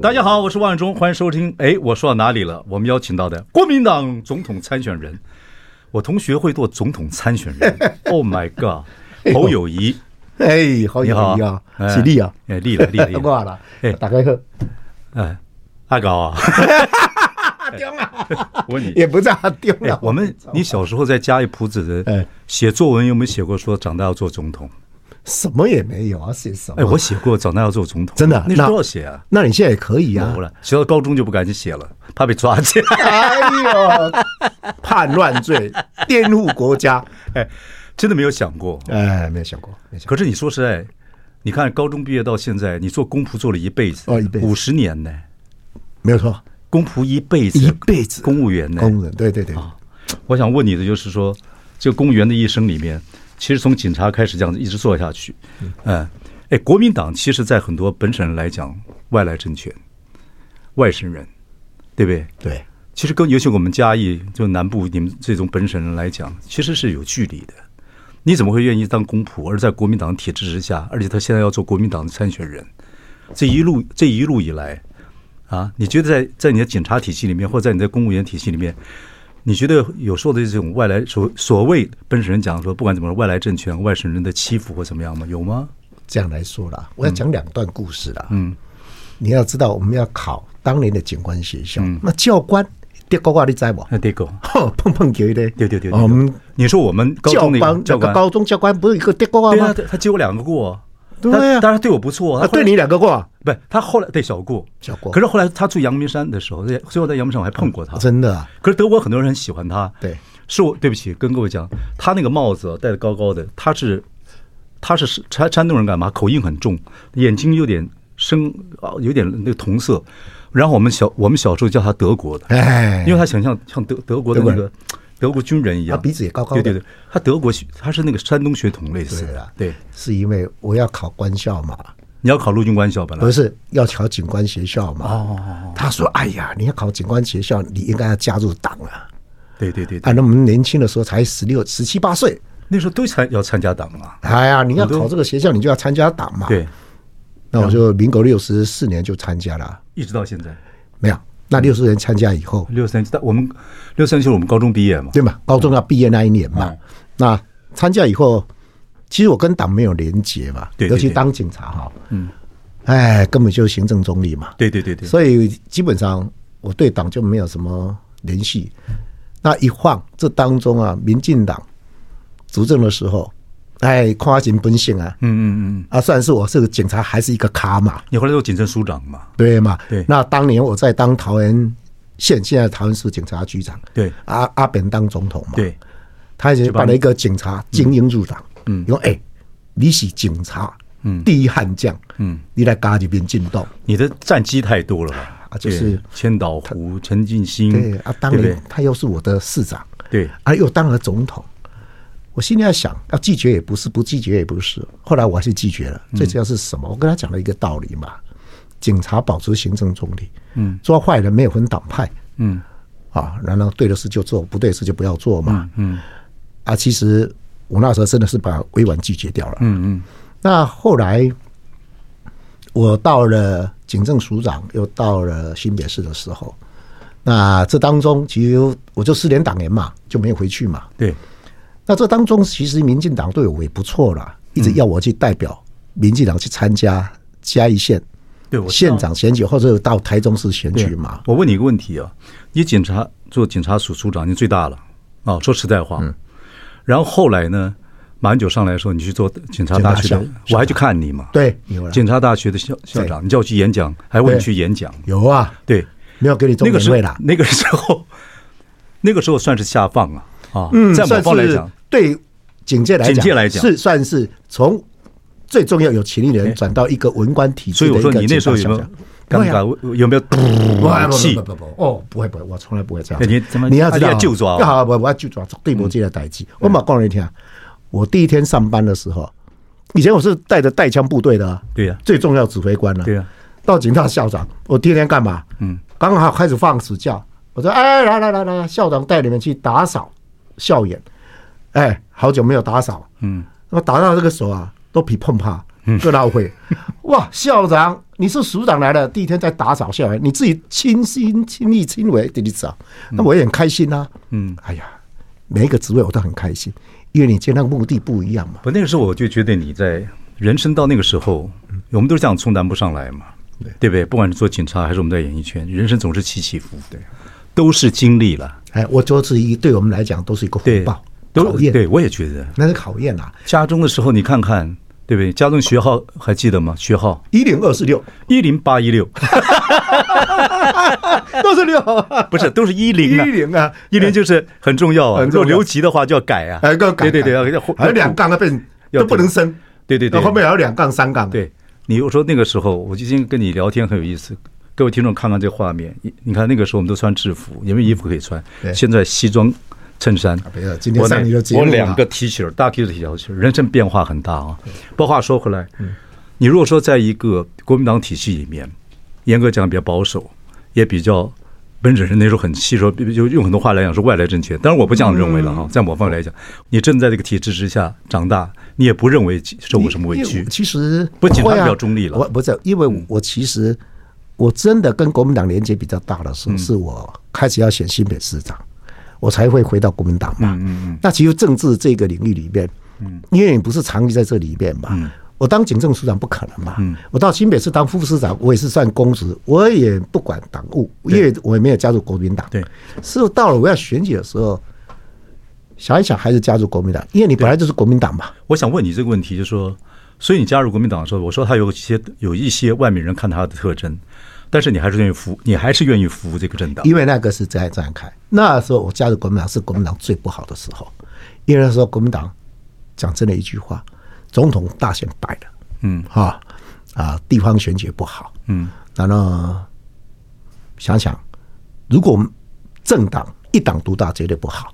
大家好，我是王伟忠，欢迎收听。哎，我说到哪里了？我们邀请到的国民党总统参选人，我同学会做总统参选人。Oh my God，侯友谊，哎，侯友谊啊，起立啊，哎，立了，立了，挂了。哎，大家好，哎，阿高啊，丢啊！我问你，也不知道丢了。我们，你小时候在家里谱子的写作文有没有写过说长大要做总统？什么也没有啊，写什么？哎，我写过，长大要做总统，真的？那时候要写啊。那你现在也可以啊。写到高中就不敢去写了，怕被抓起来。哎呦，叛乱罪，颠覆国家，哎，真的没有想过，哎，没有想过，没想过。可是你说实在，你看高中毕业到现在，你做公仆做了一辈子，哦，一辈子，五十年呢，没有错，公仆一辈子，一辈子，公务员呢，公务员，对对对。我想问你的就是说，这个公务员的一生里面。其实从警察开始这样子一直做下去，嗯，哎，国民党其实，在很多本省人来讲，外来政权，外省人，对不对？对。其实跟尤其我们嘉义就南部你们这种本省人来讲，其实是有距离的。你怎么会愿意当公仆，而在国民党体制之下，而且他现在要做国民党的参选人，这一路这一路以来，啊，你觉得在在你的警察体系里面，或者在你的公务员体系里面？你觉得有受的这种外来所所谓本省人讲说，不管怎么说，外来政权、外省人的欺负或怎么样吗？有吗？这样来说啦，我要讲两段故事啦。嗯，你要知道，我们要考当年的警官学校，那教官跌高挂你知不？那跌高，碰碰球的。对对对，我们你说我们教官，教官高中教官不是一个跌高挂吗？他接我两个过。对啊，当然对我不错。他对你两个过，不，他后来对小顾，小顾。可是后来他住阳明山的时候，最后在阳明山我还碰过他，真的。可是德国很多人很喜欢他，对，是我对不起，跟各位讲，他那个帽子戴的高高的，他是他是山山东人干嘛？口音很重，眼睛有点深啊，有点那个同色。然后我们小我们小时候叫他德国的，哎，因为他想像像德德国的那个。德国军人一样，他鼻子也高高的。对对对，他德国他是那个山东血统类似的。对，是因为我要考官校嘛。你要考陆军官校本来？不是，要考警官学校嘛。哦。他说：“哎呀，你要考警官学校，你应该要加入党啊。”对对对。啊，那我们年轻的时候才十六、十七八岁，那时候都参要参加党啊。哎呀，你要考这个学校，你就要参加党嘛。对。那我就民国六十四年就参加了，一直到现在没有。那六十人参加以后，六十人，我们六十人就是我们高中毕业嘛，对嘛？高中要毕业那一年嘛。那参加以后，其实我跟党没有连结嘛，尤其当警察哈，嗯，哎，根本就是行政中立嘛，对对对对，所以基本上我对党就没有什么联系。那一晃这当中啊，民进党执政的时候。哎，夸尽本性啊！嗯嗯嗯，啊，算是我是个警察，还是一个咖嘛？你后来做警政署长嘛？对嘛？对。那当年我在当桃园县，现在桃园市警察局长。对。阿阿扁当总统嘛？对。他已经办了一个警察精英入党。嗯。因为哎，你是警察，嗯，第一悍将，嗯，你来嘎这边进动，你的战绩太多了吧？啊，就是千岛湖、陈进兴。对啊，当年他又是我的市长。对。啊，又当了总统。我心里在想，要拒绝也不是，不拒绝也不是。后来我还是拒绝了。最主要是什么？我跟他讲了一个道理嘛：警察保持行政中立，嗯，抓坏人没有分党派，嗯，啊，然后对的事就做，不对的事就不要做嘛，嗯，啊，其实我那时候真的是把委婉拒绝掉了，嗯嗯。那后来我到了警政署长，又到了新北市的时候，那这当中其实我就失联党员嘛，就没有回去嘛，对。那这当中，其实民进党对我也不错啦，一直要我去代表民进党去参加嘉义县对县长选举，或者到台中市选举嘛。我问你一个问题啊，你警察做警察署署长，你最大了啊？说实在话，嗯。然后后来呢，马英九上来的时候，你去做警察大学的，我还去看你嘛？对，警察大学的校校长，你叫我去演讲，还问你去演讲？有啊，对，没有给你中年会了。那个时候，那个时候算是下放啊啊，在某方来讲。对警界来讲，警界来讲是算是从最重要有权力的人转到一个文官体制。所以我说你那时候有没有尴尬？有没有赌气？不不不不哦，不会不会，我从来不会这样。你怎么？你要知道，就抓？好，我我要就抓，绝对不这个代志。我马讲你听，我第一天上班的时候，以前我是带着带枪部队的，对呀，最重要指挥官了，对呀。到警大校长，我第一天干嘛？嗯，刚好开始放暑假，我说哎，来来来来，校长带你们去打扫校园。哎，好久没有打扫，嗯，我打到这个手啊，都皮碰怕。各大会，哇！校长，你是署长来了，第一天在打扫校园，你自己亲心亲力亲为地扫，那我也很开心啊。嗯，哎呀，每一个职位我都很开心，因为你接那个目的不一样嘛。不，那个时候我就觉得你在人生到那个时候，我们都是这样从南部上来嘛，对对不对？不管是做警察还是我们在演艺圈，人生总是起起伏伏，对，都是经历了。哎，我觉得这一对我们来讲都是一个回报，都考验。对，我也觉得那是考验啊。家中的时候，你看看。对不对？家中学号还记得吗？学号一零二四六一零八一六，都是六，不是都是一零啊？一零啊，一零就是很重要啊。如果留级的话就要改啊，要改。对对对，要还有两杠那边都不能升。对对对，后面还有两杠三杠。对，你我说那个时候，我今天跟你聊天很有意思。各位听众看看这画面，你你看那个时候我们都穿制服，也没有衣服可以穿。现在西装。衬衫，我两个 T 恤，大 T 的 T 恤，人生变化很大啊。不过话说回来，你如果说在一个国民党体系里面，严格讲比较保守，也比较本身那时候很细，说就用很多话来讲是外来政权。当然我不这样认为了哈，在某方面来讲，你正在这个体制之下长大，你也不认为受过什么委屈。其实不，仅他比较中立了。我不是，因为我其实我真的跟国民党连接比较大的时候，是我开始要选新北市长。我才会回到国民党嘛。嗯嗯。那其实政治这个领域里面，嗯，因为你不是长期在这里面嘛。嗯。我当警政署长不可能嘛。嗯。我到新北市当副市长，我也是算公职，我也不管党务，因为我也没有加入国民党。对。是到了我要选举的时候，想一想还是加入国民党，因为你本来就是国民党嘛。我想问你这个问题，就是说，所以你加入国民党的时候，我说他有一些有一些外面人看他的特征。但是你还是愿意服，你还是愿意服务这个政党，因为那个是这样这样看。那时候我加入国民党是国民党最不好的时候，因为那时候国民党讲真的一句话，总统大选败了，嗯，哈啊，地方选举不好，嗯，然后想想，如果政党一党独大绝对不好，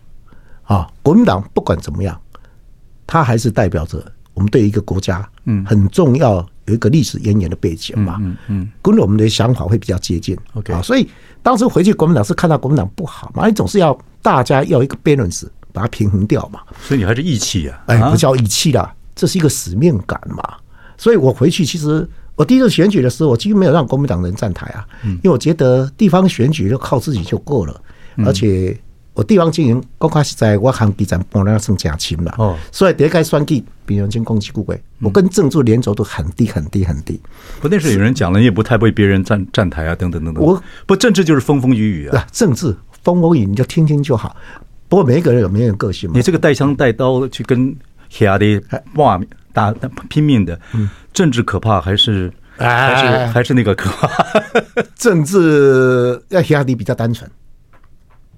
啊，国民党不管怎么样，它还是代表着我们对一个国家，嗯，很重要。有一个历史渊源的背景嘛，嗯嗯，跟我们的想法会比较接近，OK。啊，所以当时回去国民党是看到国民党不好嘛，你总是要大家要一个 balance 把它平衡掉嘛，所以你还是义气啊，哎，不叫义气啦，这是一个使命感嘛，所以我回去其实我第一次选举的时候，我几乎没有让国民党人站台啊，因为我觉得地方选举就靠自己就够了，而且。我地方经营刚开始在我行基层帮人家算假亲了哦，所以第一个选举比人先攻击顾伟，我跟政治连轴都很低很低很低。不，那时候有人讲了，你也不太为别人站站台啊，等等等等。我不，政治就是风风雨雨啊。政治风风雨你就听听就好。不过每一个人有每个人个性嘛。你这个带枪带刀去跟黑的哇打拼命的，政治可怕还是还是还是那个可怕？政治要黑的比较单纯。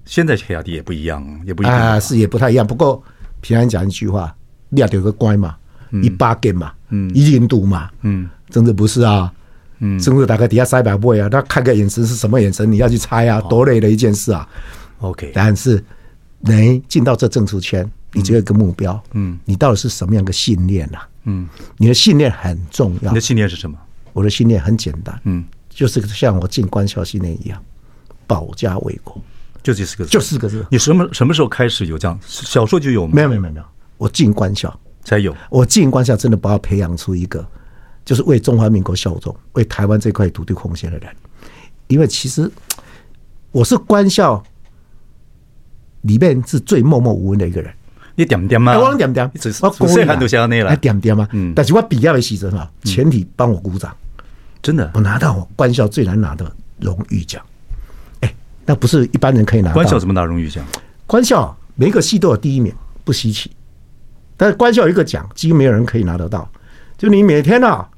现在黑亚迪也不一样，也不一样啊，是也不太一样。不过平安讲一句话，你要有个乖嘛，一把剑嘛，嗯，一人独嘛，嗯，真的不是啊，嗯，真的打开底下三百倍啊，他看个眼神是什么眼神，你要去猜啊，多累的一件事啊。OK，但是能进到这政治圈，你只有一个目标，嗯，你到底是什么样的信念呐？嗯，你的信念很重要。你的信念是什么？我的信念很简单，嗯，就是像我进官校信念一样，保家卫国。就这四个字，就四个字。你什么什么时候开始有这样？小说就有吗？没有没有没有没有，我进官校才有。我进官校真的把我培养出一个，就是为中华民国效忠、为台湾这块土地贡献的人。因为其实我是官校里面是最默默无闻的一个人。你点点吗？我点点，我古岁汉都想要那了。点点吗？嗯。但是我毕业的时候哈，全体帮我鼓掌。真的，我拿到我官校最难拿的荣誉奖。那不是一般人可以拿到。官校怎么拿荣誉奖？官校每个系都有第一名，不稀奇。但是官校有一个奖，几乎没有人可以拿得到。就你每天啊，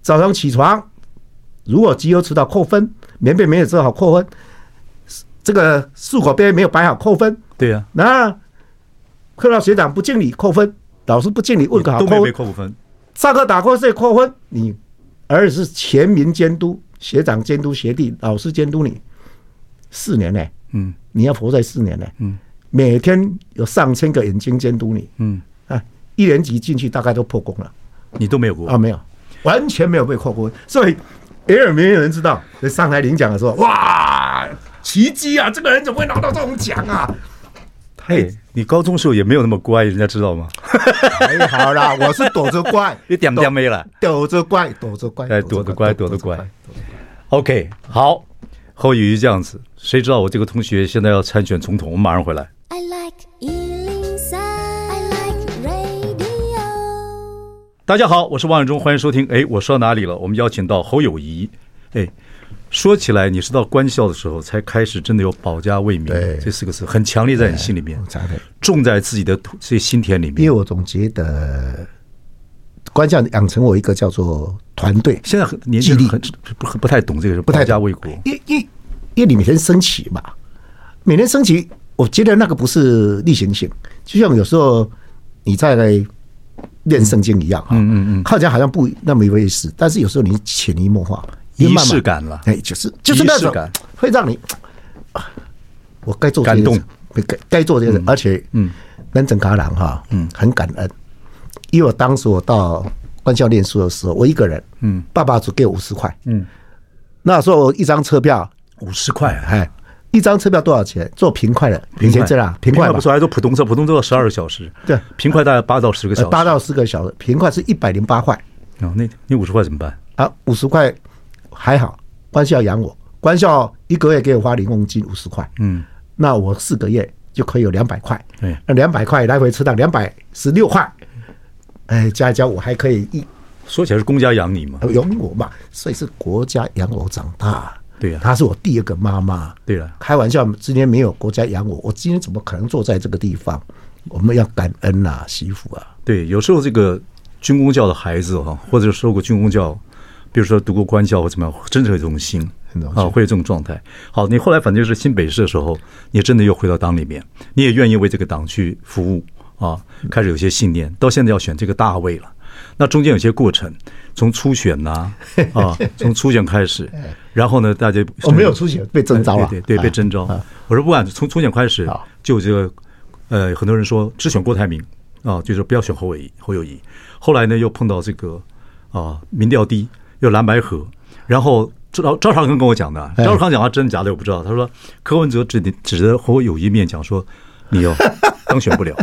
早上起床，如果集邮迟到扣分，棉被没有折好扣分，这个漱口杯没有摆好扣分。对呀、啊。那课到学长不敬礼扣分，老师不敬礼问个好扣分。扣分。上课打瞌睡扣分，你儿子是全民监督，学长监督学弟，老师监督你四年呢。嗯，你要活在四年呢。嗯，每天有上千个眼睛监督你。嗯，啊，一年级进去大概都破功了。你都没有过啊？没有，完全没有被破过。所以，也有没有人知道？在上台领奖的时候，哇，奇迹啊！这个人怎么会拿到这种奖啊？嘿，你高中时候也没有那么乖，人家知道吗？哎，好啦，我是躲着乖，你点点没了，躲着乖，躲着乖，哎，躲着乖，躲着乖。OK，好，侯友谊这样子，谁知道我这个同学现在要参选总统？我们马上回来。I like 103, I like radio。大家好，我是王永忠，欢迎收听。哎，我说到哪里了？我们邀请到侯友谊。哎。说起来，你是到官校的时候才开始真的有保家卫民这四个字，很强烈在你心里面，种在自己的土这些心田里面。因为我总觉得官校养成我一个叫做团队。现在很年轻人很不不太懂这个，不太家卫国。因因因为你每天升旗嘛，每天升旗，我觉得那个不是例行性，就像有时候你在练圣经一样啊，嗯嗯嗯，看起来好像不那么一回事，但是有时候你潜移默化。仪式感了，哎，就是就是那种会让你，我该做感动，该该做这些，而且嗯，能整卡郎哈，嗯，很感恩，因为我当时我到官校念书的时候，我一个人，嗯，爸爸只给我五十块，嗯，那时候一张车票五十块，哎，一张车票多少钱？坐平快的，平钱这样，平快不说，还坐普通车，普通车要十二个小时，对，平快大概八到十个小时，八到十个小时，平快是一百零八块，哦，那那五十块怎么办？啊，五十块。还好，官校养我，官校一个月给我发零用金五十块，嗯，那我四个月就可以有两百块，对，那两百块来回车档两百十六块，哎，加一加我还可以一说起来是公家养你嘛，养我嘛，所以是国家养我长大，对呀，她是我第二个妈妈，对了，开玩笑，今天没有国家养我，我今天怎么可能坐在这个地方？我们要感恩呐，媳妇啊，对，有时候这个军工教的孩子哈，或者受过军工教。比如说读过官校或怎么样，真的有这种心啊，会有这种状态。好，你后来反正就是新北市的时候，你真的又回到党里面，你也愿意为这个党去服务啊，开始有些信念。到现在要选这个大位了，那中间有些过程，从初选呐 啊，从初选开始，然后呢，大家我没有初选被征召了，对对，被征召。我说不管从初选开始，就这个呃，很多人说只选郭台铭啊，就是不要选侯友宜，侯友谊。后来呢，又碰到这个啊，民调低。又蓝白合，然后赵赵少康跟我讲的，赵少康讲话真的假的我不知道。他说柯文哲指指着侯友谊面讲说，你哦 当选不了。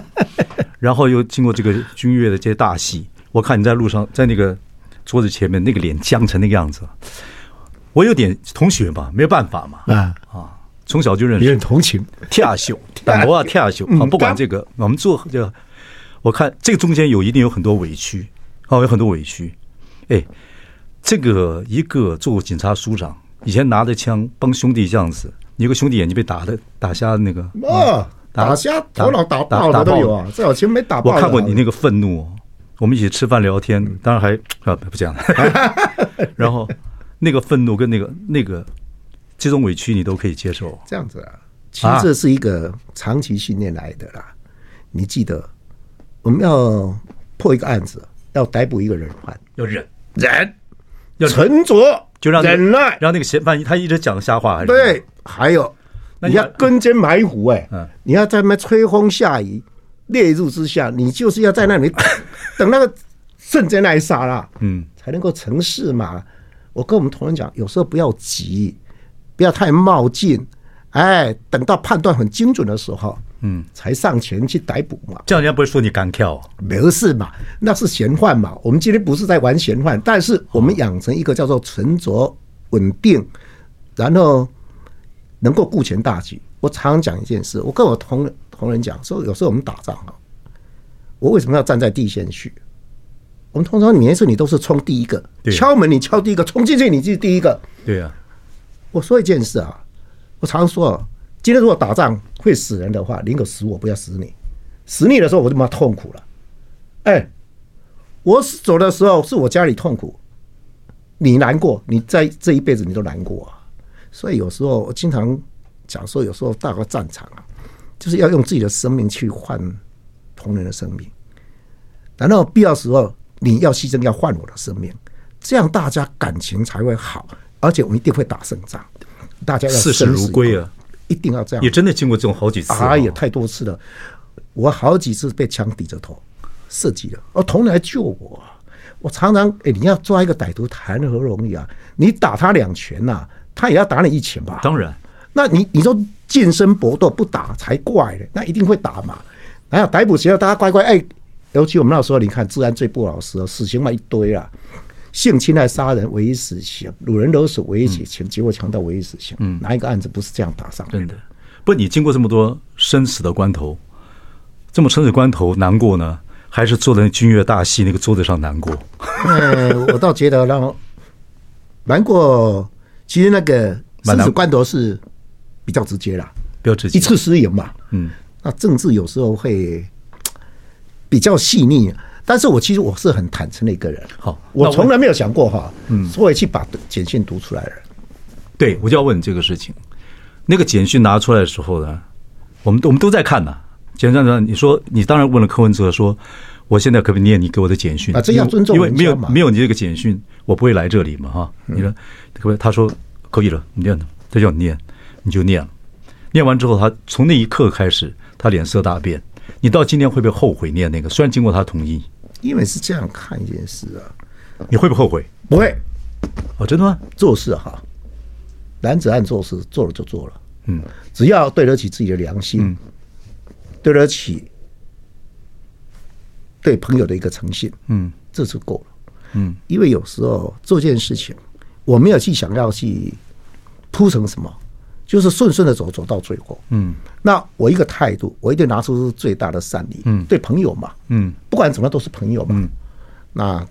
然后又经过这个军乐的这些大戏，我看你在路上在那个桌子前面那个脸僵成那个样子，我有点同学嘛，没有办法嘛。啊。啊，从小就认识，有点同情。跳秀，但我啊跳秀。啊，不管这个，我们做这个，我看这个中间有一定有很多委屈哦，有很多委屈，哎。这个一个做警察署长，以前拿着枪帮兄弟这样子，有个兄弟眼睛被打的打瞎的那个，哦，打瞎头脑打爆的都有啊，最好前没打爆。我看过你那个愤怒，我们一起吃饭聊天，当然还啊不讲了。然后那个愤怒跟那个那个这种委屈你都可以接受。这样子啊，其实这是一个长期训练来的啦。你记得我们要破一个案子，要逮捕一个人犯，要忍忍。要沉着，就让忍耐，让那个嫌犯他一直讲瞎话，还是对？还有，你要跟监埋伏，哎，你要在那吹风下雨、烈日之下，你就是要在那里等 那个瞬间来杀了，嗯，才能够成事嘛。我跟我们同仁讲，有时候不要急，不要太冒进，哎，等到判断很精准的时候。嗯，才上前去逮捕嘛，这样人家不会说你敢跳，没事嘛，那是嫌犯嘛。我们今天不是在玩嫌犯，但是我们养成一个叫做沉着稳定，然后能够顾全大局。我常常讲一件事，我跟我同同仁讲说，有时候我们打仗啊，我为什么要站在第一线去？我们通常每一次你都是冲第一个，敲门你敲第一个，冲进去你就是第一个。对啊，我说一件事啊，我常说啊。今天如果打仗会死人的话，宁可死我，不要死你。死你的时候我就妈痛苦了。哎，我死走的时候是我家里痛苦，你难过，你在这一辈子你都难过啊。所以有时候我经常讲说，有时候到个战场啊，就是要用自己的生命去换同人的生命。然后必要时候你要牺牲，要换我的生命，这样大家感情才会好。而且我们一定会打胜仗，大家要视死如归啊！一定要这样。也真的经过这种好几次，啊，也太多次了。我好几次被枪抵着头射击了，而，同人来救我。我常常哎，你要抓一个歹徒谈何容易啊？你打他两拳呐、啊，他也要打你一拳吧？当然，那你你说近身搏斗不打才怪呢，那一定会打嘛。还有逮捕时候，大家乖乖哎，尤其我们那时候，你看治安最不老实，死刑嘛一堆啊，性侵害杀人唯一死刑，掳人勒索唯一死刑，结果强盗唯一死刑。嗯，哪一个案子不是这样打上？真的，不，你经过这么多生死的关头，这么生死关头难过呢？还是坐在君悦大戏那个桌子上难过？哎，我倒觉得让难过。其实那个生死关头是比较直接啦，比较直接，一次失言嘛。嗯，那政治有时候会 比较细腻，但是我其实我是很坦诚的一个人。好，我从来没有想过哈，嗯，所以去把简讯读出来了。对，我就要问你这个事情。那个简讯拿出来的时候呢，我们我们都在看呢。简单的，你说你当然问了柯文哲说，我现在可不可以念你给我的简讯？啊，这样尊重，因为没有没有你这个简讯，我不会来这里嘛，哈。你说可不可以？他说可以了，你念，他叫你念，你就念了。念完之后，他从那一刻开始，他脸色大变。你到今天会不会后悔念那个？虽然经过他同意，因为是这样看一件事啊，你会不会后悔？不会。哦，真的吗？做事哈，男子汉做事，做了就做了。嗯，只要对得起自己的良心。嗯对得起对朋友的一个诚信，嗯，这就够了，嗯，因为有时候做件事情，我没有去想要去铺成什么，就是顺顺的走，走到最后，嗯，那我一个态度，我一定拿出最大的善意，嗯，对朋友嘛，嗯，不管怎么都是朋友嘛，嗯，那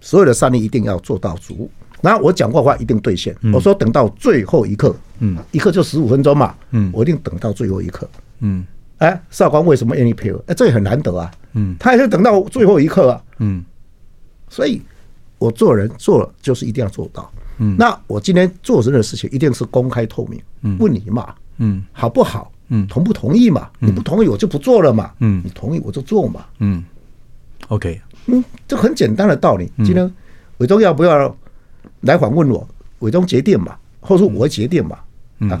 所有的善意一定要做到足，然后我讲过话一定兑现，我说等到最后一刻，嗯，一刻就十五分钟嘛，嗯，我一定等到最后一刻，嗯。哎，少光为什么愿意配合？哎，这也很难得啊。嗯，他也是等到最后一刻啊。嗯，所以，我做人做了就是一定要做到。嗯，那我今天做这个事情一定是公开透明。嗯，问你嘛。嗯，好不好？嗯，同不同意嘛？你不同意我就不做了嘛。嗯，你同意我就做嘛。嗯，OK。嗯，这很简单的道理。今天伟忠要不要来访问我？伟忠决定嘛，或者说我决定嘛。啊。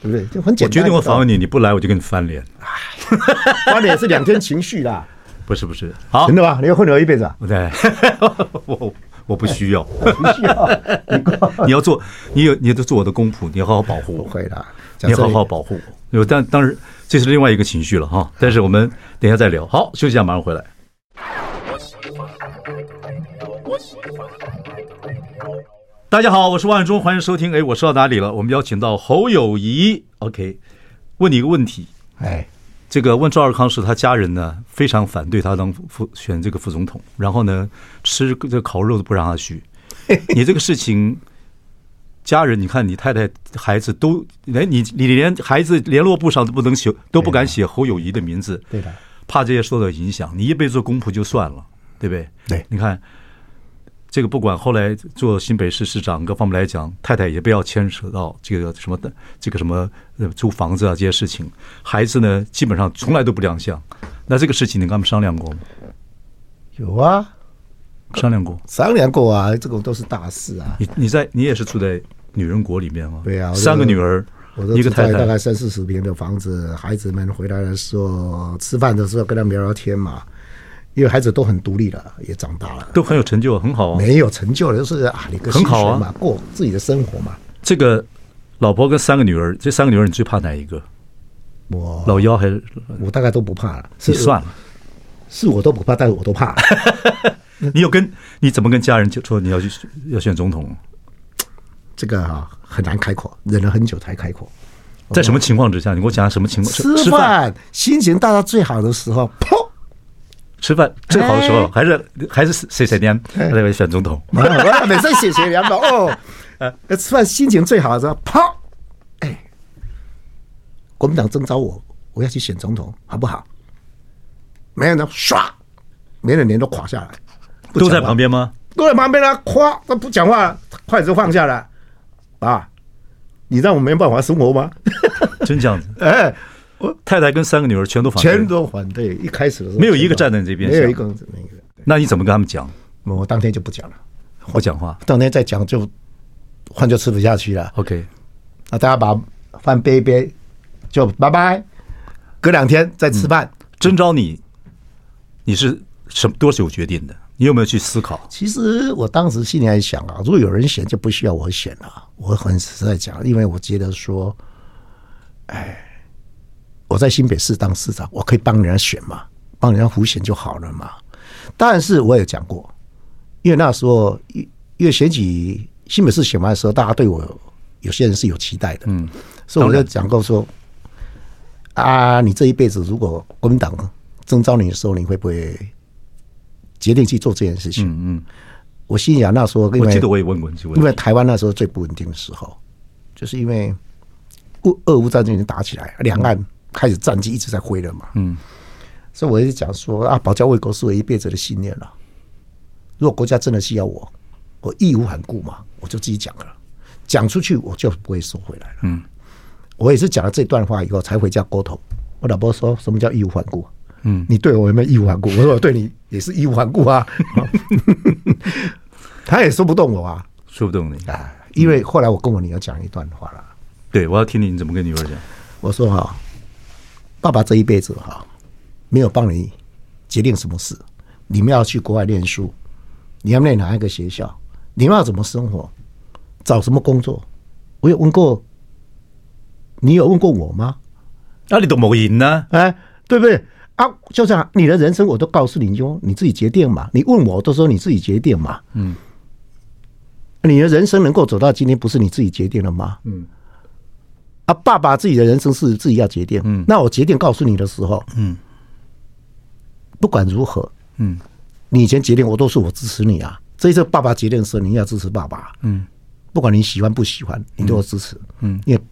对不对？就很简单。我决定我访问你，你不来我就跟你翻脸。翻脸是两天情绪啦。不是不是，好，真的吗？你要混了一辈子啊？不对，我我不需要。不需要。你要做，你有你要做我的公仆，你要好好保护我。会的，你要好好保护我。有，但当然这是另外一个情绪了哈。但是我们等一下再聊。好，休息一下，马上回来。大家好，我是万忠，欢迎收听。哎，我说到哪里了？我们邀请到侯友谊。OK，问你一个问题。哎，这个问赵尔康是，他家人呢非常反对他当副选这个副总统，然后呢吃这烤肉都不让他去。你这个事情，家人，你看你太太、孩子都，哎，你你连孩子联络簿上都不能写，都不敢写侯友谊的名字。对的，怕这些受到影响。你一辈子做公仆就算了，对不对？对，你看。这个不管后来做新北市市长，各方面来讲，太太也不要牵扯到这个什么的，这个什么呃租房子啊这些事情。孩子呢，基本上从来都不亮相。那这个事情你跟他们商量过吗？有啊，商量过，商量过啊，这个都是大事啊。你你在你也是住在女人国里面吗？对啊，三个女儿，一个太太，大概三四十平的房子，孩子们回来的时候吃饭的时候跟他们聊聊天嘛。因为孩子都很独立了，也长大了，都很有成就，很好啊。没有成就的就是啊，你个很好嘛，过自己的生活嘛。这个老婆跟三个女儿，这三个女儿你最怕哪一个？我老幺还是我大概都不怕了。你算了，是我都不怕，但是我都怕。你有跟你怎么跟家人就说你要去要选总统？这个啊很难开口，忍了很久才开口。在什么情况之下？你给我讲下什么情况？吃饭，心情大到最好的时候，砰！吃饭最好的时候，还是还是谁谁年那位选总统？每次谢谢两宝哦。呃，吃饭心情最好的时候，啪！哎，国民党征召我，我要去选总统，好不好？没人呢唰，没人脸都垮下来。都在旁边吗？都在旁边啊！咵，他不讲话，筷子放下来。啊，你让我没办法生活吗？真这样子？哎。我太太跟三个女儿全都反对，全都反对。一开始的时候没有一个站在这边，没有一个那个。那你怎么跟他们讲？我当天就不讲了，不讲话。当天再讲就饭就吃不下去了。OK，那大家把饭背一背，就拜拜。隔两天再吃饭。征召你，你是什么多久决定的？你有没有去思考？其实我当时心里还想啊，如果有人选，就不需要我选了。我很实在讲，因为我觉得说，哎，我在新北市当市长，我可以帮人家选嘛，帮人家胡选就好了嘛。但是我也讲过，因为那时候，因为选举新北市选完的时候，大家对我有些人是有期待的，嗯，所以我就讲过说，啊，你这一辈子如果国民党征召你的时候，你会不会？决定去做这件事情。嗯嗯，我心想那时候，我记得我也问过你，因为台湾那时候最不稳定的时候，就是因为乌俄乌战争已经打起来，两岸开始战机一直在挥了嘛。嗯，所以我就讲说啊，保家卫国是我一辈子的信念了。如果国家真的需要我，我义无反顾嘛，我就自己讲了，讲出去我就不会收回来了。嗯，我也是讲了这段话以后才回家沟通。我老婆说什么叫义无反顾？嗯，你对我有没有义无反顾？我说我对你也是义无反顾啊。他也说不动我啊，说不动你啊。因为后来我跟我女儿讲一段话了。对，我要听你怎么跟女儿讲。我说哈，爸爸这一辈子哈，没有帮你决定什么事。你们要去国外念书，你要念哪一个学校？你们要怎么生活？找什么工作？我有问过，你有问过我吗？那你都没赢呢？哎，对不对？啊，就这样，你的人生我都告诉你，就你自己决定嘛。你问我，都说你自己决定嘛。嗯，你的人生能够走到今天，不是你自己决定了吗？嗯，啊，爸爸自己的人生是自己要决定。嗯，那我决定告诉你的时候，嗯，不管如何，嗯，你以前决定，我都是我支持你啊。这一次爸爸决定的时候，你要支持爸爸。嗯，不管你喜欢不喜欢，你都要支持。嗯，因为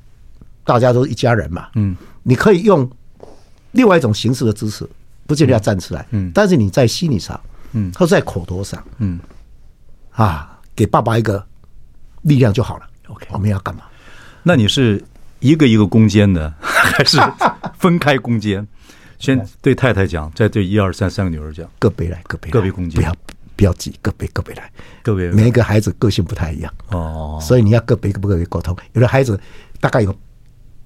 大家都是一家人嘛。嗯，你可以用。另外一种形式的支持，不见得要站出来，嗯，但是你在心理上，嗯，或者在口头上，嗯，啊，给爸爸一个力量就好了。OK，我们要干嘛？那你是一个一个攻坚的，还是分开攻坚？先对太太讲，再对一二三三个女儿讲，个别来，个别个别攻坚，不要不要急，个别个别来，个别每一个孩子个性不太一样哦，所以你要个别个别沟通。有的孩子大概有。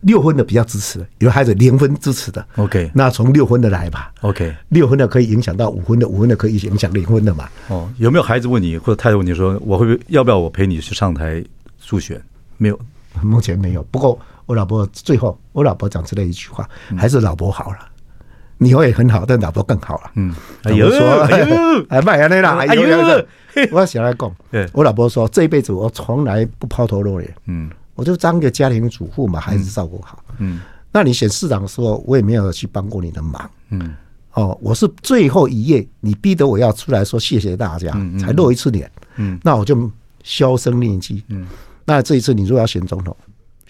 六分的比较支持，有的孩子零分支持的。OK，那从六分的来吧。OK，六分的可以影响到五分的，五分的可以影响零分的嘛。哦，有没有孩子问你或者太太问你说，我会不会要不要我陪你去上台助选？没有，目前没有。不过我老婆最后，我老婆讲出来一句话，还是老婆好了。你会很好，但老婆更好了。嗯，哎呦，哎呦，哎，卖安尼啦，哎呦，我要先来讲，我老婆说这一辈子我从来不抛头露脸。嗯。我就当个家庭主妇嘛，孩子照顾好。嗯，那你选市长的时候，我也没有去帮过你的忙。嗯，哦，我是最后一页，你逼得我要出来说谢谢大家，才露一次脸。嗯，那我就销声匿迹。嗯，那这一次你如果要选总统，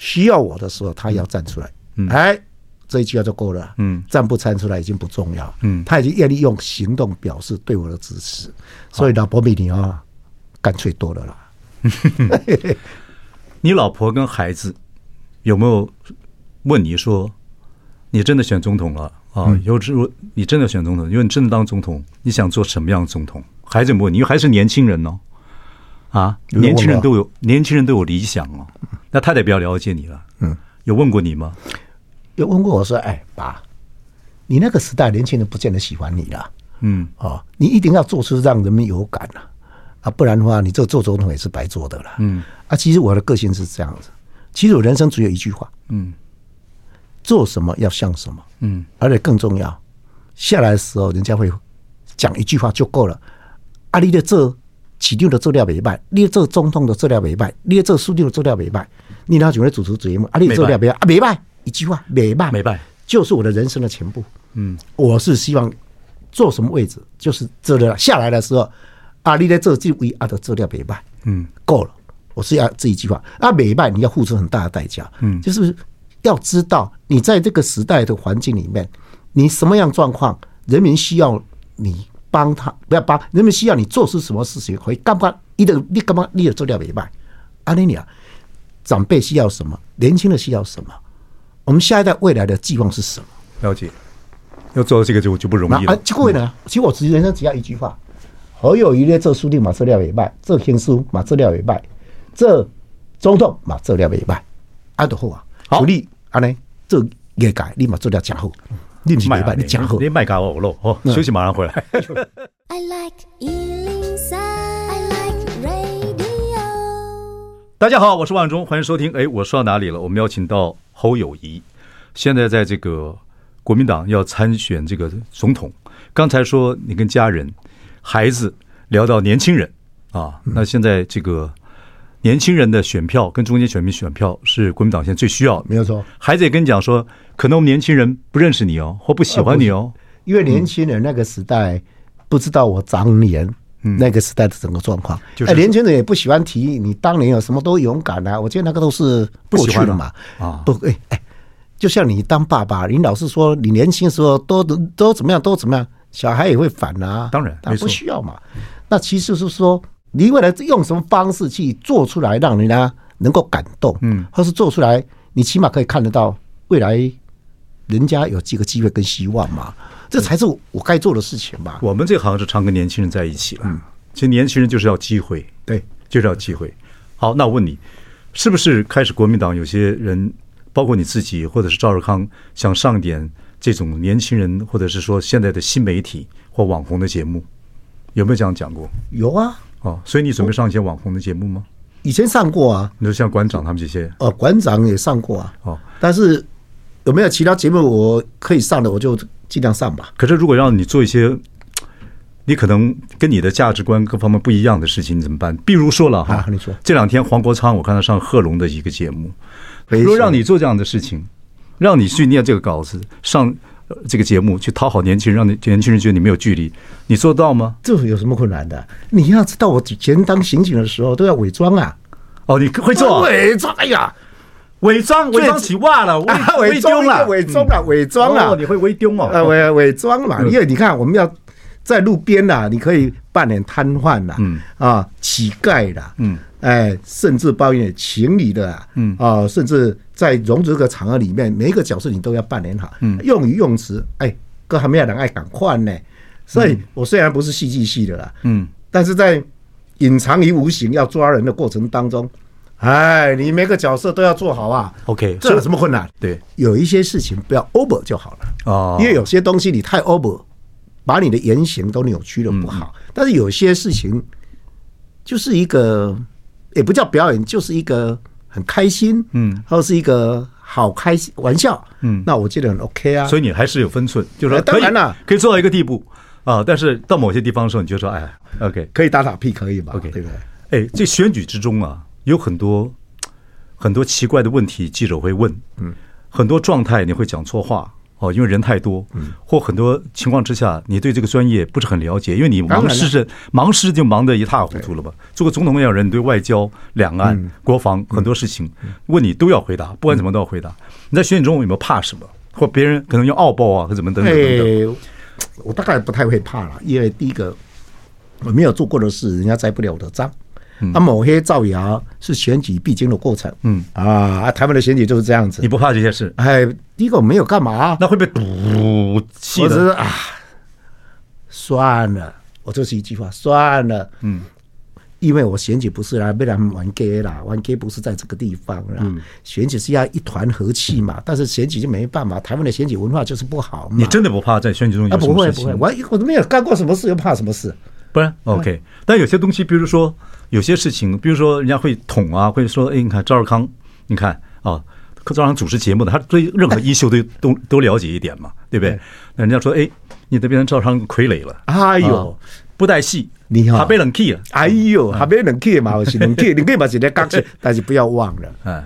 需要我的时候，他要站出来。嗯，哎，这一句话就够了。嗯，站不站出来已经不重要。嗯，他已经愿意用行动表示对我的支持，所以老婆比你啊干脆多了啦。你老婆跟孩子有没有问你说，你真的选总统了啊？有时候你真的选总统，因为你真的当总统，你想做什么样的总统？孩子问你？因为还是年轻人哦，啊，年轻人都有年轻人都有理想哦。那太太比较了解你了，嗯，有问过你吗？有问过我说，哎，爸，你那个时代年轻人不见得喜欢你了，嗯，哦，你一定要做出让人们有感了。啊，不然的话，你这做总统也是白做的了。嗯，啊，其实我的个性是这样子，其实我人生只有一句话，嗯，做什么要像什么，嗯，而且更重要，下来的时候人家会讲一句话就够了。啊，你的这起六的资料没败，你的这总统的资料没败，你的这书记的资料没败，你拿准备主持节目，啊，你资料没败啊，没败，一句话没败，没败，就是我的人生的全部。嗯，我是希望做什么位置，就是这个下来的时候。啊，你在这就为啊的资料没败，嗯，够了。我是要这一句话，啊，没败你要付出很大的代价，嗯，就是要知道你在这个时代的环境里面，你什么样状况，人民需要你帮他，不要帮人们需要你做出什么事情，可以干嘛？你的你干嘛？你的做料没败，阿尼啊长辈需要什么？年轻的需要什么？我们下一代未来的寄望是什么？了解，要做到这个就就不容易了。啊，各位呢？其实我人生只要一句话。好有一列做书记嘛，资料也败；做天书嘛，资料也败；做总统嘛做了袂歹，安都好啊。好，你安尼做业界，你嘛做了真好，你唔是袂歹，你真好。你卖搞我咯，哦，休息马上回来。I like 103，I like radio。大家好，我是万忠，欢迎收听。哎，我说到哪里了？我们邀请到侯友谊，现在在这个国民党要参选这个总统。刚才说你跟家人、孩子聊到年轻人啊，那现在这个。年轻人的选票跟中间选民选票是国民党现在最需要的，没有错。孩子也跟你讲说，可能我们年轻人不认识你哦，或不喜欢你哦，因为年轻人那个时代不知道我当年那个时代的整个状况。哎，年轻人也不喜欢提你当年有什么都勇敢啊，我觉得那个都是过去了嘛。啊，不，哎哎，就像你当爸爸，你老是说你年轻的时候都都怎么样都怎么样，小孩也会反啊。当然，但不需要嘛。那其实是说。你未来用什么方式去做出来，让人家能够感动，嗯，或是做出来，你起码可以看得到未来人家有几个机会跟希望嘛，这才是我该做的事情吧。我们这行是常跟年轻人在一起了，嗯，其实年轻人就是要机会，对，就是要机会。好，那我问你，是不是开始国民党有些人，包括你自己或者是赵少康，想上点这种年轻人，或者是说现在的新媒体或网红的节目，有没有这样讲过？有啊。哦，所以你准备上一些网红的节目吗？以前上过啊，你说像馆长他们这些，哦，馆长也上过啊。哦，但是有没有其他节目我可以上的，我就尽量上吧。可是如果让你做一些，你可能跟你的价值观各方面不一样的事情，你怎么办？比如说了哈，啊，你说这两天黄国昌，我看他上贺龙的一个节目，如果让你做这样的事情，让你去念这个稿子上。这个节目去讨好年轻人，让年年轻人觉得你没有距离，你做到吗？这有什么困难的？你要知道，我以前当刑警的时候都要伪装啊。哦，你会做伪装？哎呀，伪装伪装起袜了，伪装了，伪装了，伪装了。你会伪装哦？呃，伪伪装嘛，因为你看我们要在路边呐，你可以扮演瘫痪呐，嗯啊，乞丐啦，嗯。哎，甚至抱怨情理的，嗯啊，甚至在融这个场合里面，每一个角色你都要扮演好，嗯，用语用词，哎，各还没有人爱敢换呢。所以我虽然不是戏剧系的啦，嗯，但是在隐藏于无形要抓人的过程当中，哎，你每个角色都要做好啊。OK，这有什么困难？对，有一些事情不要 over 就好了哦，因为有些东西你太 over，把你的言行都扭曲了不好。但是有些事情就是一个。也不叫表演，就是一个很开心，嗯，或是一个好开心玩笑，嗯，那我觉得很 OK 啊。所以你还是有分寸，就是说，当然了，可以做到一个地步啊。但是到某些地方的时候，你就说，哎，OK，可以打打屁，可以吧？OK，对不对？哎，这选举之中啊，有很多很多奇怪的问题，记者会问，嗯，很多状态你会讲错话。哦，因为人太多，或很多情况之下，你对这个专业不是很了解，因为你忙事是忙事就忙得一塌糊涂了吧？做个总统那样人，你对外交、两岸、国防很多事情问你都要回答，不管怎么都要回答。你在选举中有没有怕什么？或别人可能用傲爆啊，或怎么等等等等？我大概不太会怕了，因为第一个我没有做过的事，人家栽不了我的赃。那抹黑造谣是选举必经的过程，嗯啊，台湾的选举就是这样子。你不怕这些事？哎，第一个我没有干嘛，那会被堵气的啊。算了，我就是一句话，算了。嗯，因为我选举不是来被他们玩 gay 啦，玩 gay 不是在这个地方啦。嗯，选举是要一团和气嘛，但是选举就没办法，台湾的选举文化就是不好嘛。你真的不怕在选举中有什么事情？啊，不会不会，我我都没有干过什么事，又怕什么事？不然 OK，但有些东西，比如说。有些事情，比如说人家会捅啊，会说：“哎，你看赵少康，你看啊，赵少康主持节目的，他对任何衣袖都都都了解一点嘛，对不对？那人家说：哎，你都变成赵少康傀儡了。哎呦，不带戏，你好，还被冷气了。哎呦，还被冷气嘛？我是冷气，你可以把这些刚起，但是不要忘了，嗯，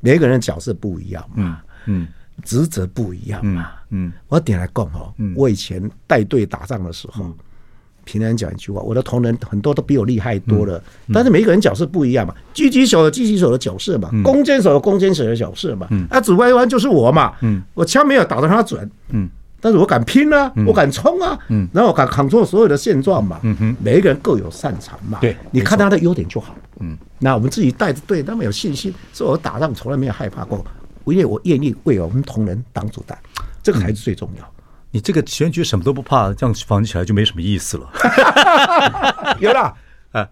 每个人角色不一样嘛，嗯，职责不一样嘛，嗯，我点来讲哦，我以前带队打仗的时候。平常讲一句话，我的同仁很多都比我厉害多了，嗯、但是每一个人角色不一样嘛，狙击手有狙击手的角色嘛，嗯、弓箭手有弓箭手的角色嘛，嗯、啊，指挥官就是我嘛，嗯，我枪没有打到他准，嗯，但是我敢拼啊，嗯、我敢冲啊，嗯，然后我敢扛住所有的现状嘛，嗯哼，每一个人各有擅长嘛，对，你看他的优点就好，嗯，那我们自己带着队那么有信心，所以我打仗从来没有害怕过，因为我愿意为我们同仁挡子弹，这个才是最重要。你这个选举什么都不怕，这样防起来就没什么意思了。有了，啊，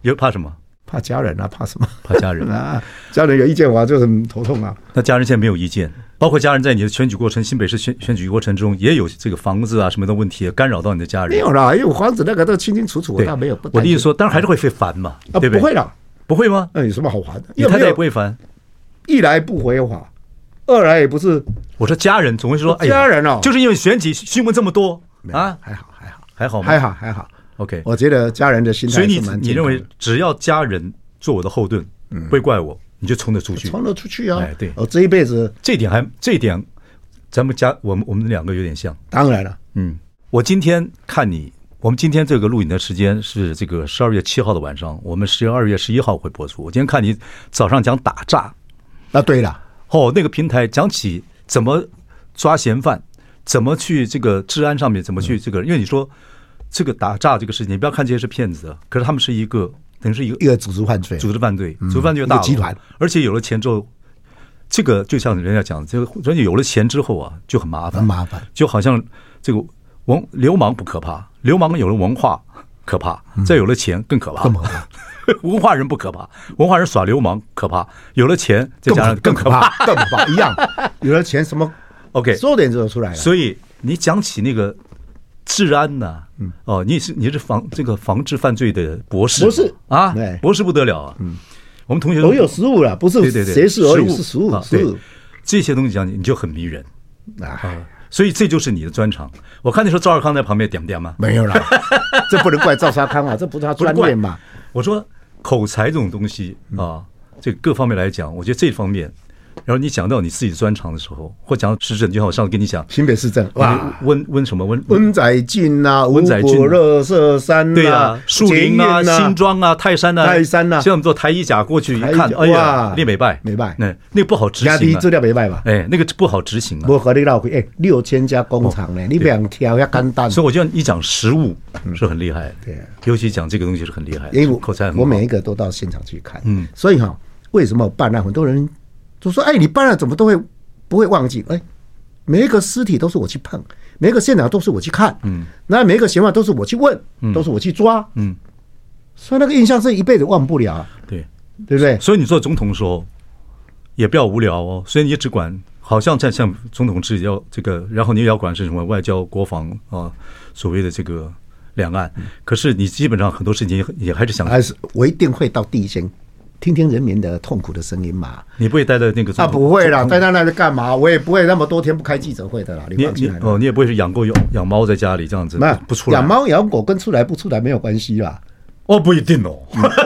有怕什么？怕家人啊，怕什么？怕家人 啊，家人有意见，我就很头痛啊。那家人现在没有意见，包括家人在你的选举过程，新北市选选举过程中也有这个房子啊什么的问题干扰到你的家人。没有啦，因为房子那个都清清楚楚，我倒没有。我的意思说，当然还是会会烦嘛，啊，对不对？不会啦，不会吗？那有什么好烦的？你太太也不会烦，一来不回话，二来也不是。我说家人总会说，家人哦，就是因为选举新闻这么多啊，还好还好。还好还好还好。OK，我觉得家人的心态，所以你你认为只要家人。做我的后盾，不会怪我，你就冲得出去，冲得出去啊！哎，对，我这一辈子。这一点还这一点，咱们家我们我们两个有点像。当然了，嗯，我今天看你，我们今天这个录影的时间是这个十二月七号的晚上，我们十二月十一号会播出。我今天看你早上讲打诈，啊，对了，哦，那个平台讲起怎么抓嫌犯，怎么去这个治安上面怎么去这个，因为你说这个打诈这个事情，你不要看这些是骗子，可是他们是一个。等于是一个一个组织犯罪，组织犯罪，组织犯罪大集团，而且有了钱之后，这个就像人家讲，这个人家有了钱之后啊，就很麻烦，很麻烦，就好像这个文流氓不可怕，流氓有了文化可怕，再有了钱更可怕，更可怕。文化人不可怕，文化人耍流氓可怕，有了钱再加上更可怕，更可怕 一样，有了钱什么 OK，说点就出来了。所以你讲起那个。治安呐，嗯，哦，你是你是防这个防治犯罪的博士，博士。啊，博士不得了啊，嗯，我们同学都有实务了，不是谁是而已，是实务，是这些东西讲你就很迷人。啊，所以这就是你的专长。我看那时候赵尔康在旁边点不点吗？没有了，这不能怪赵沙康啊，这不是他专业嘛。我说口才这种东西啊，这各方面来讲，我觉得这方面。然后你讲到你自己的专长的时候，或讲到市政，就像我上次跟你讲，新北市政哇，温温什么温温。仔圳啊，温仔圳、乐色山对啊，树林啊，新庄啊，泰山啊，泰山啊，像我们坐台一甲过去一看，哎呀，那没败，没败，那那个不好执行，压低资料没拜吧？哎，那个不好执行啊。我和你老回，哎，六千家工厂呢，你两条要干单。所以我觉得你讲实物是很厉害，对，尤其讲这个东西是很厉害，因为我口才很好，我每一个都到现场去看，嗯，所以哈，为什么办案很多人？就说：“哎，你办了怎么都会不会忘记？哎，每一个尸体都是我去碰，每一个现场都是我去看，嗯，那每一个嫌犯都是我去问，嗯，都是我去抓，嗯，所以那个印象是一辈子忘不了，对，对不对？所以你做总统的时候也不要无聊哦，所以你只管好像在像总统制要这个，然后你也要管是什么外交、国防啊，所谓的这个两岸。可是你基本上很多事情也还是想，还是我一定会到第一线。”听听人民的痛苦的声音嘛？你不会待在那个？啊，不会啦，待在那里干嘛？我也不会那么多天不开记者会的啦。你你哦，你也不会是养狗养养猫在家里这样子？那不出来。养猫养狗跟出来不出来没有关系啦。哦，不一定哦。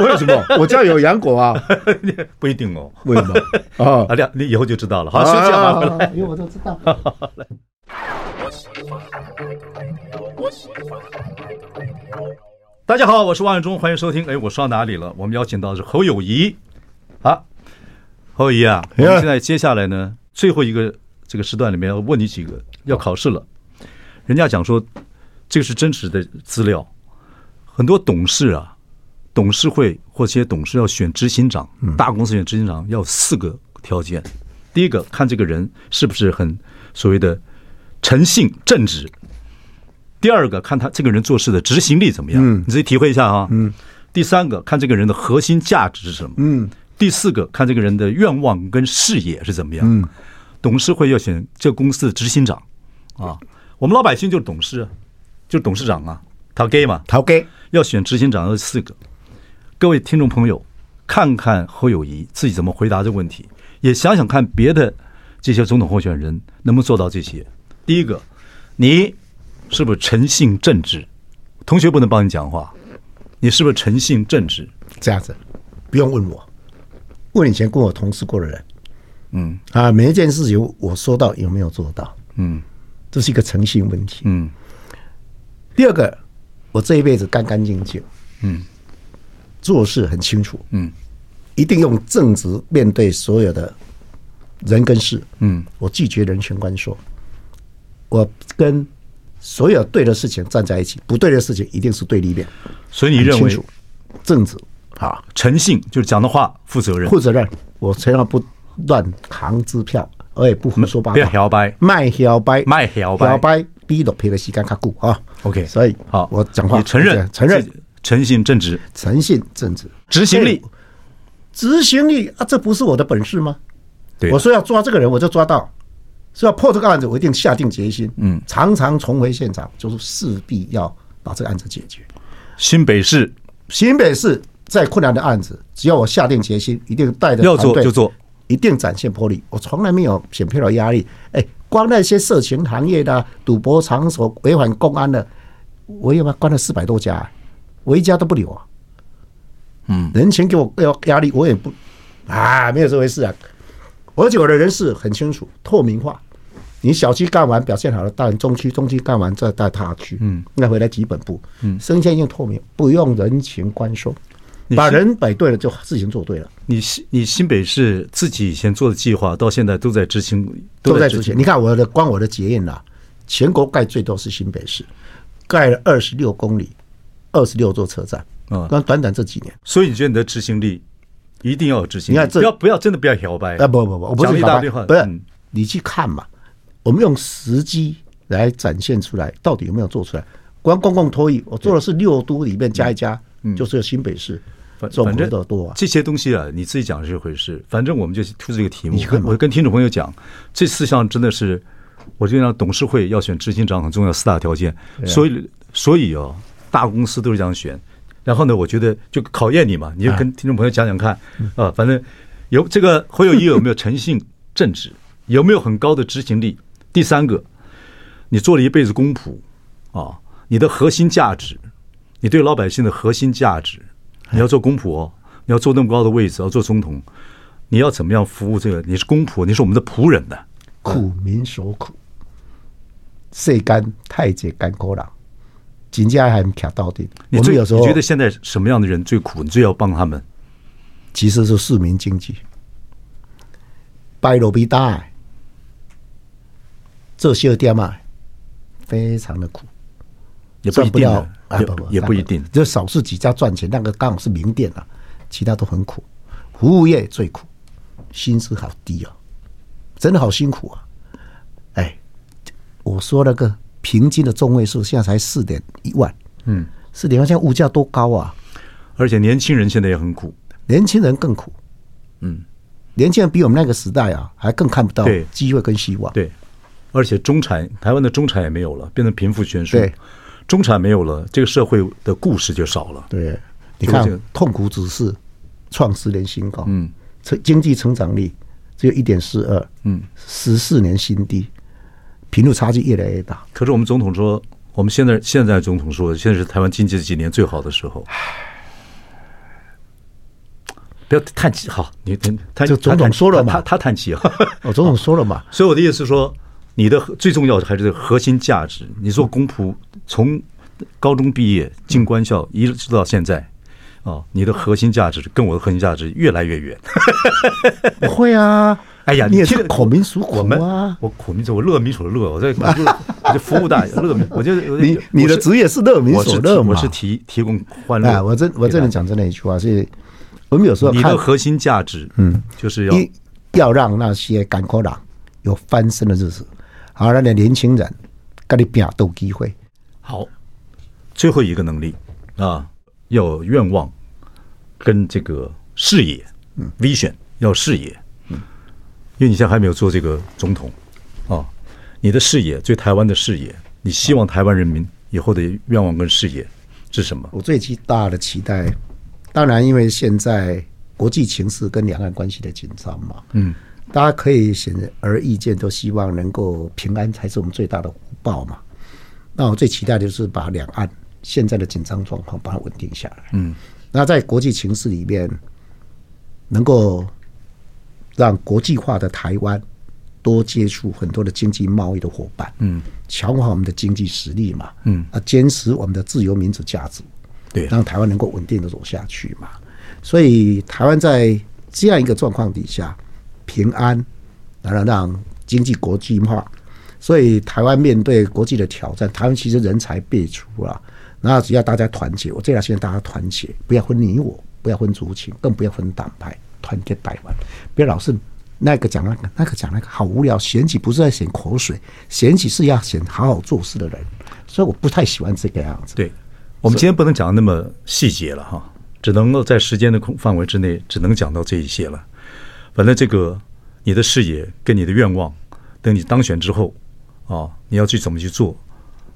为什么？我家有养狗啊。不一定哦。为什么？啊，啊，你以后就知道了。好，休息吧。因为我都知道。大家好，我是王伟忠，欢迎收听。哎，我说到哪里了？我们邀请到的是侯友谊。好，侯友谊啊，我们现在接下来呢，最后一个这个时段里面要问你几个，要考试了。人家讲说，这个是真实的资料。很多董事啊，董事会或些董事要选执行长，大公司选执行长要四个条件。第一个，看这个人是不是很所谓的诚信正直。第二个，看他这个人做事的执行力怎么样？嗯，你自己体会一下啊。嗯。第三个，看这个人的核心价值是什么？嗯。第四个，看这个人的愿望跟视野是怎么样？嗯。董事会要选这个公司的执行长啊，我们老百姓就是董事，就是董事长啊，头家嘛，头家要选执行长要四个。各位听众朋友，看看侯友谊自己怎么回答这个问题，也想想看别的这些总统候选人能不能做到这些。第一个，你。是不是诚信正直？同学不能帮你讲话，你是不是诚信正直？这样子，不用问我，问以前跟我同事过的人。嗯啊，每一件事情我说到有没有做到？嗯，这是一个诚信问题。嗯，第二个，我这一辈子干干净净。嗯，做事很清楚。嗯，一定用正直面对所有的人跟事。嗯，我拒绝人权关说，我跟。所有对的事情站在一起，不对的事情一定是对立面。所以你认为正直啊，诚信就是讲的话负责任，负责任。我从来不乱扛支票，我也不胡说八道，不要摇摆，卖摇摆，卖摇摆，摇摆比落皮的时间卡固啊。OK，所以好，我讲话你承认，承认。诚信正直，诚信正直，执行力。执行力啊，这不是我的本事吗？对，我说要抓这个人，我就抓到；说要破这个案子，我一定下定决心。嗯，常常重回现场，就是势必要把这个案子解决。新北市，新北市再困难的案子，只要我下定决心，一定带着要做就做，一定展现魄力。我从来没有选票的压力。哎，光那些色情行业的、赌博场所违反公安的，我有没有关了四百多家？我一家都不留啊。嗯，人情给我要压力，我也不啊，没有这回事啊。而且我的人事很清楚、透明化。你小区干完表现好了，到中区，中区干完再带他去，嗯，那回来基本部，嗯，生鲜用透明，不用人情关收，把人摆对了，就事情做对了。你新你新北市自己以前做的计划，到现在都在执行，都在执行。你看我的光我的捷运啊，全国盖最多是新北市，盖了二十六公里，二十六座车站啊，刚短短这几年，所以你觉得你的执行力一定要有执行力？你看这不要不要真的不要摇摆啊！不不不，我不是摇摆，不是你去看嘛。我们用时机来展现出来，到底有没有做出来？光公共托育，我做的是六都里面加一加，就是新北市，反正的多。这些东西啊，你自己讲是一回事，反正我们就出这个题目。我跟听众朋友讲，这四项真的是，我就让董事会要选执行长很重要四大条件。所以，所以哦，大公司都是这样选。然后呢，我觉得就考验你嘛，你就跟听众朋友讲讲看啊，反正有这个侯友宜有没有诚信正直，有没有很高的执行力？第三个，你做了一辈子公仆啊，你的核心价值，你对老百姓的核心价值，你要做公仆哦，你要做那么高的位置，要做总统，你要怎么样服务这个？你是公仆，你是我们的仆人的，苦民所苦，世间太济艰苦人，金家还卡到底。你最有时候你觉得现在什么样的人最苦？你最要帮他们？其实是市民经济，白罗比大。这些店嘛，非常的苦，也不一定不，也不一定，就少数几家赚钱，那个刚好是名店啊，其他都很苦。服务业最苦，薪资好低啊，真的好辛苦啊！哎，我说那个平均的中位数现在才四点一万，嗯，四点一万，现在物价多高啊！而且年轻人现在也很苦，年轻人更苦，嗯，年轻人比我们那个时代啊还更看不到机会跟希望，对。而且中产，台湾的中产也没有了，变成贫富悬殊。对，中产没有了，这个社会的故事就少了。对，你看，痛苦指数创十年新高，嗯，成经济成长率只有一点四二，嗯，十四年新低，贫富差距越来越大。可是我们总统说，我们现在现在总统说，现在是台湾经济这几年最好的时候。不要叹气，好，你他就总统说了嘛，他他叹气啊，哦，总统说了嘛，所以我的意思是说。你的最重要的还是核心价值。你做公仆，从高中毕业进官校，一直到现在，哦，你的核心价值跟我的核心价值越来越远。不会啊，哎呀，你也是苦民所苦啊。我苦民所，我乐民所乐。我在我就我就服务大乐民。我就 你你的职业是乐民所乐嘛？我是提提供欢乐。我真我真的讲真的一句话是，我们有时候你的核心价值，嗯，就是要要让那些甘苦党有翻身的日子。好，让那年轻人跟你拼斗机会。好，最后一个能力啊，要有愿望跟这个视野，嗯，vision 要视野，嗯，因为你现在还没有做这个总统啊，你的视野，对台湾的视野，你希望台湾人民以后的愿望跟视野是什么？我最大的期待，当然，因为现在国际情势跟两岸关系的紧张嘛，嗯。大家可以显而易见，都希望能够平安才是我们最大的福报嘛。那我最期待的就是把两岸现在的紧张状况把它稳定下来。嗯，那在国际情势里面，能够让国际化的台湾多接触很多的经济贸易的伙伴。嗯，强化我们的经济实力嘛。嗯，啊，坚持我们的自由民主价值。对，让台湾能够稳定的走下去嘛。所以，台湾在这样一个状况底下。平安，然后让经济国际化，所以台湾面对国际的挑战，台湾其实人才辈出啊。然后只要大家团结，我最要希望大家团结，不要分你我，不要分族群，更不要分党派，团结台湾。不要老是那个讲那个，那个讲那个，好无聊。选举不是在选口水，选举是要选好好做事的人。所以我不太喜欢这个样子。对，我们今天不能讲的那么细节了哈。只能够在时间的空范围之内，只能讲到这一些了。反正这个你的视野跟你的愿望，等你当选之后，啊，你要去怎么去做，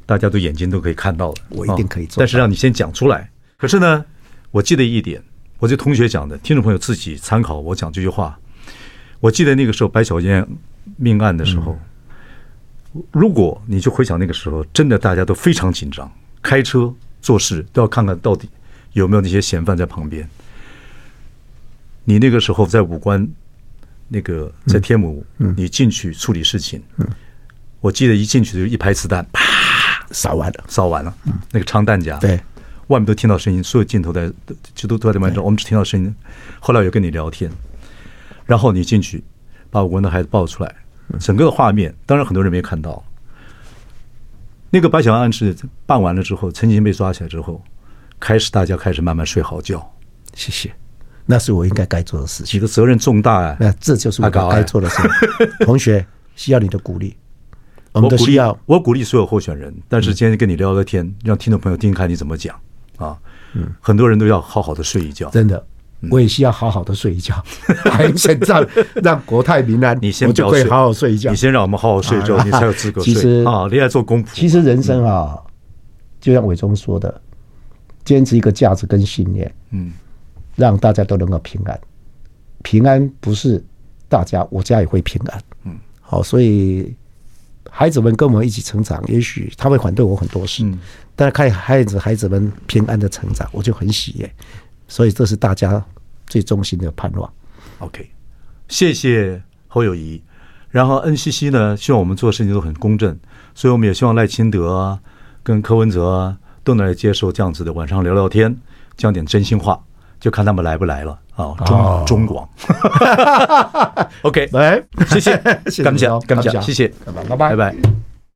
大家都眼睛都可以看到了。我一定可以做，但是让你先讲出来。可是呢，我记得一点，我这同学讲的，听众朋友自己参考我讲这句话。我记得那个时候白小燕命案的时候，如果你就回想那个时候，真的大家都非常紧张，开车做事都要看看到底有没有那些嫌犯在旁边。你那个时候在武关，那个在天母，你进去处理事情，我记得一进去就一排子弹，啪，扫完了，扫完了，那个长弹夹，对，外面都听到声音，所有镜头在就都都在外面，我们只听到声音。后来有跟你聊天。然后你进去，把我们的孩子抱出来，整个的画面，当然很多人没看到。那个白小燕案是办完了之后，陈进兴被抓起来之后，开始大家开始慢慢睡好觉。谢谢，那是我应该该做的事情。你的责任重大啊！那这就是我该做的事情。同学需要你的鼓励，我们都需要。我鼓励所有候选人，但是今天跟你聊聊天，让听众朋友听听看你怎么讲啊。嗯，很多人都要好好的睡一觉，真的。我也需要好好的睡一觉，还先让让国泰民安。你先我就可以好好睡一觉。你先让我们好好睡一觉，你才有资格睡。其实啊，你来做公仆。其实人生啊，就像伟忠说的，坚持一个价值跟信念，嗯，让大家都能够平安。平安不是大家，我家也会平安。嗯，好，所以孩子们跟我们一起成长，也许他会反对我很多事，但是看孩子孩子们平安的成长，我就很喜悦。所以这是大家最衷心的盼望。OK，谢谢侯友谊。然后 NCC 呢，希望我们做事情都很公正，所以我们也希望赖清德啊，跟柯文哲啊，都能来接受这样子的晚上聊聊天，讲点真心话，就看他们来不来了啊。中中广，OK，来，谢谢，感谢，感谢，谢谢，拜拜，拜拜。